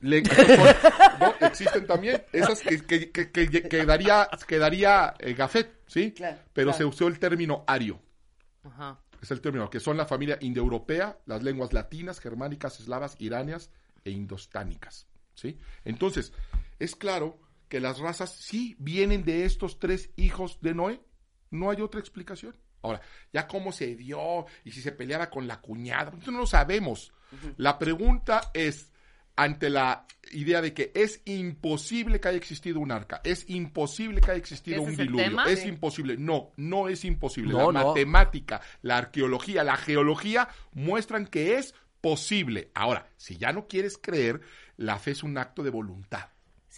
Le- no, existen también esas que, que, que, que- quedaría, quedaría eh, gafet, ¿sí? Claro, Pero claro. se usó el término ario. Ajá. Es el término, que son la familia indoeuropea, las lenguas latinas, germánicas, eslavas, iranias e indostánicas. ¿sí? Entonces, es claro que las razas sí vienen de estos tres hijos de Noé. No hay otra explicación. Ahora, ya cómo se dio y si se peleaba con la cuñada, eso no lo sabemos. La pregunta es, ante la idea de que es imposible que haya existido un arca, es imposible que haya existido ¿Ese un diluvio, es Sí. imposible. No, no es imposible. No, la no. matemática, la arqueología, la geología muestran que es posible. Ahora, si ya no quieres creer, la fe es un acto de voluntad.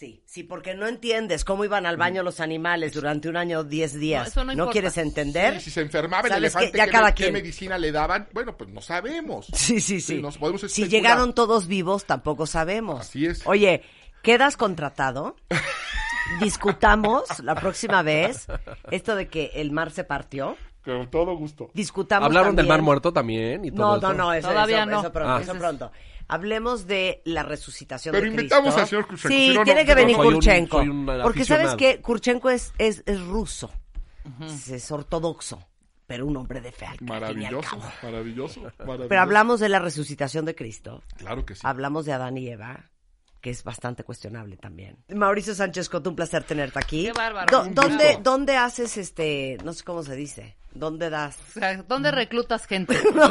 Sí, sí, porque no entiendes cómo iban al baño los animales durante un año o diez días. eso no importa. quieres entender? Sí, si se enfermaba el elefante, Ya ¿qué, cada me- quien. qué medicina le daban? Bueno, pues no sabemos. Sí, sí, sí. nos podemos si llegaron todos vivos, tampoco sabemos. Así es. Oye, ¿quedas contratado? Discutamos la próxima vez esto de que el mar se partió. Con todo gusto. Discutamos Hablaron del Mar Muerto también y todo No, esto? no, no, eso, Todavía eso- no. eso pronto, Ah. eso pronto. Hablemos de la resucitación Pero de invitamos Cristo. al señor Kurchenko, Sí, si no, no- tiene que no, venir soy un- Kurchenko. soy un porque sabes que Kurchenko es, es, es ruso. Es ortodoxo, pero un hombre de fe al Maravilloso, maravilloso, maravilloso. Pero hablamos de la resucitación de Cristo. Claro que sí. Hablamos de Adán y Eva, que es bastante cuestionable también. Mauricio Sánchez Coto, un placer tenerte aquí. Qué bárbaro. Do- ¿dónde. ¿Dónde haces este, no sé cómo se dice, dónde das? O sea, ¿dónde reclutas gente? No,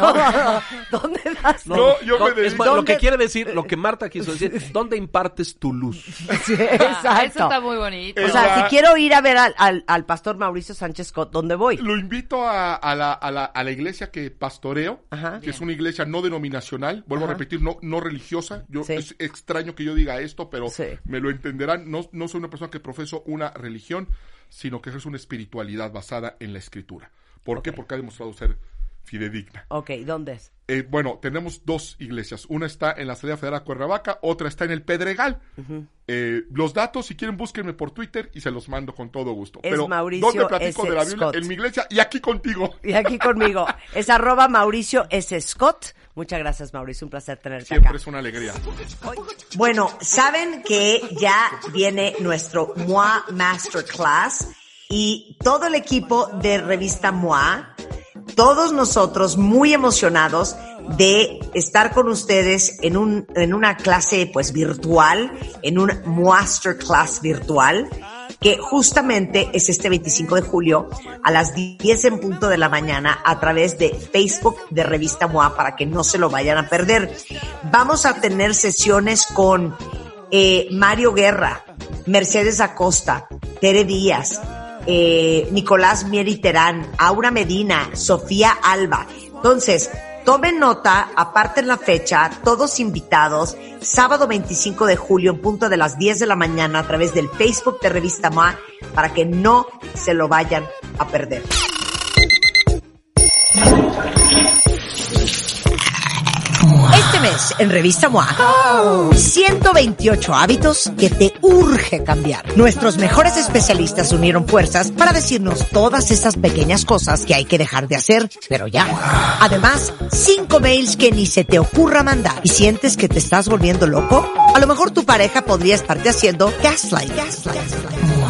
¿Dónde das? No, yo me es dedico- más, lo ¿Dónde- que quiere decir, lo que Marta quiso decir, ¿dónde impartes tu luz? Sí, Ah, exacto. eso está muy bonito. O sea, la- si quiero ir a ver al, al, al pastor Mauricio Sánchez Scott, ¿dónde voy? Lo invito a, a la, a, la, a la iglesia que pastoreo, Ajá. que es una iglesia no denominacional, vuelvo Ajá. a repetir, no, no religiosa. Yo, Sí. Es extraño que yo diga esto, pero Sí. me lo entenderán. No, no soy una persona que profeso una religión, sino que es una espiritualidad basada en la escritura. ¿Por qué? Porque ha demostrado ser fidedigna. Ok, ¿dónde es? Eh, bueno, tenemos dos iglesias. Una está en la salida federal Cuernavaca, otra está en el Pedregal. Eh, los datos, si quieren, búsquenme por Twitter y se los mando con todo gusto. Es Pero, Mauricio ¿dónde platico S. de la Biblia? Scott. En mi iglesia y aquí contigo. Y aquí conmigo. Es arroba Mauricio S. Scott. Muchas gracias, Mauricio. Un placer tenerte Siempre acá. es una alegría. Bueno, saben que ya viene nuestro MOA Masterclass y todo el equipo de revista MOA, todos nosotros muy emocionados de estar con ustedes en, un, en una clase pues virtual, en un Masterclass virtual que justamente es este 25 de julio a las 10 en punto de la mañana a través de Facebook de Revista MOA para que no se lo vayan a perder. Vamos a tener sesiones con eh, Mario Guerra, Mercedes Acosta, Tere Díaz, eh, Nicolás Mieri Terán, Aura Medina, Sofía Alba. Entonces, tomen nota, aparten la fecha, todos invitados, sábado 25 de julio en punto de las 10 de la mañana a través del Facebook de Revista MOA para que no se lo vayan a perder. Este mes en Revista MOA, 128 hábitos que te urge cambiar. Nuestros mejores especialistas unieron fuerzas para decirnos todas esas pequeñas cosas que hay que dejar de hacer, pero ya. Además, 5 mails que ni se te ocurra mandar. ¿Y sientes que te estás volviendo loco? A lo mejor tu pareja podría estarte haciendo gaslight.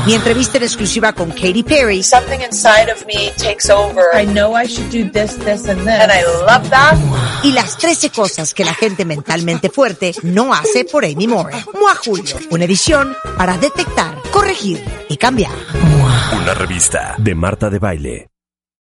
Mi entrevista en exclusiva con Katy Perry something inside of me takes over. I know I should do this, this, and this. and I love that. y las 13 cosas que la gente mentalmente fuerte no hace por Amy Moore. Mua Julio, una edición para detectar, corregir y cambiar. Una revista de Marta de Baile.